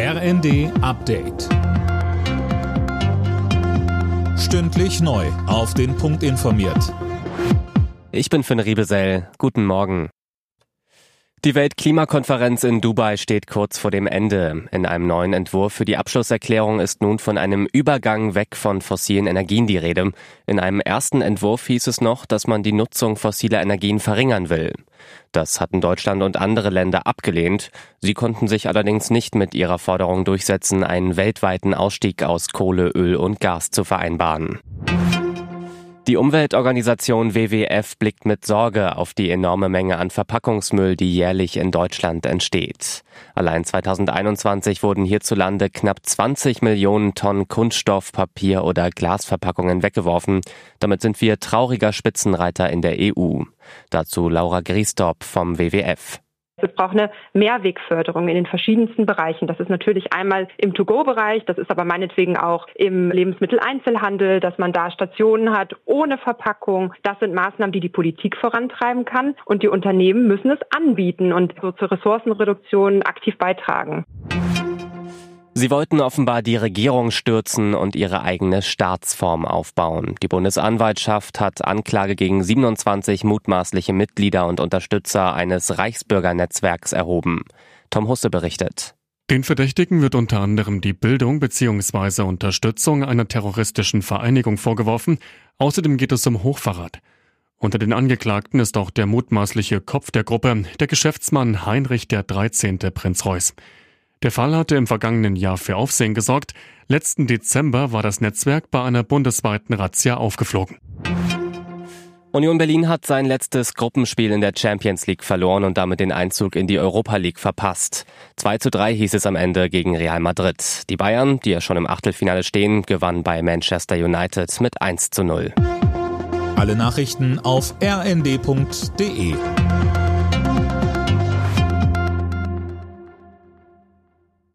RND Update. Stündlich neu. Auf den Punkt informiert. Ich bin Finn Riebesell. Guten Morgen. Die Weltklimakonferenz in Dubai steht kurz vor dem Ende. In einem neuen Entwurf für die Abschlusserklärung ist nun von einem Übergang weg von fossilen Energien die Rede. In einem ersten Entwurf hieß es noch, dass man die Nutzung fossiler Energien verringern will. Das hatten Deutschland und andere Länder abgelehnt. Sie konnten sich allerdings nicht mit ihrer Forderung durchsetzen, einen weltweiten Ausstieg aus Kohle, Öl und Gas zu vereinbaren. Die Umweltorganisation WWF blickt mit Sorge auf die enorme Menge an Verpackungsmüll, die jährlich in Deutschland entsteht. Allein 2021 wurden hierzulande knapp 20 Millionen Tonnen Kunststoff, Papier oder Glasverpackungen weggeworfen. Damit sind wir trauriger Spitzenreiter in der EU. Dazu Laura Griestorp vom WWF. Es braucht eine Mehrwegförderung in den verschiedensten Bereichen. Das ist natürlich einmal im To-Go-Bereich, das ist aber meinetwegen auch im Lebensmitteleinzelhandel, dass man da Stationen hat ohne Verpackung. Das sind Maßnahmen, die die Politik vorantreiben kann und die Unternehmen müssen es anbieten und so zur Ressourcenreduktion aktiv beitragen. Sie wollten offenbar die Regierung stürzen und ihre eigene Staatsform aufbauen. Die Bundesanwaltschaft hat Anklage gegen 27 mutmaßliche Mitglieder und Unterstützer eines Reichsbürgernetzwerks erhoben. Tom Husse berichtet. Den Verdächtigen wird unter anderem die Bildung bzw. Unterstützung einer terroristischen Vereinigung vorgeworfen. Außerdem geht es um Hochverrat. Unter den Angeklagten ist auch der mutmaßliche Kopf der Gruppe, der Geschäftsmann Heinrich der 13. Prinz Reuß. Der Fall hatte im vergangenen Jahr für Aufsehen gesorgt. Letzten Dezember war das Netzwerk bei einer bundesweiten Razzia aufgeflogen. Union Berlin hat sein letztes Gruppenspiel in der Champions League verloren und damit den Einzug in die Europa League verpasst. 2 zu 3 hieß es am Ende gegen Real Madrid. Die Bayern, die ja schon im Achtelfinale stehen, gewannen bei Manchester United mit 1 zu 0. Alle Nachrichten auf rnd.de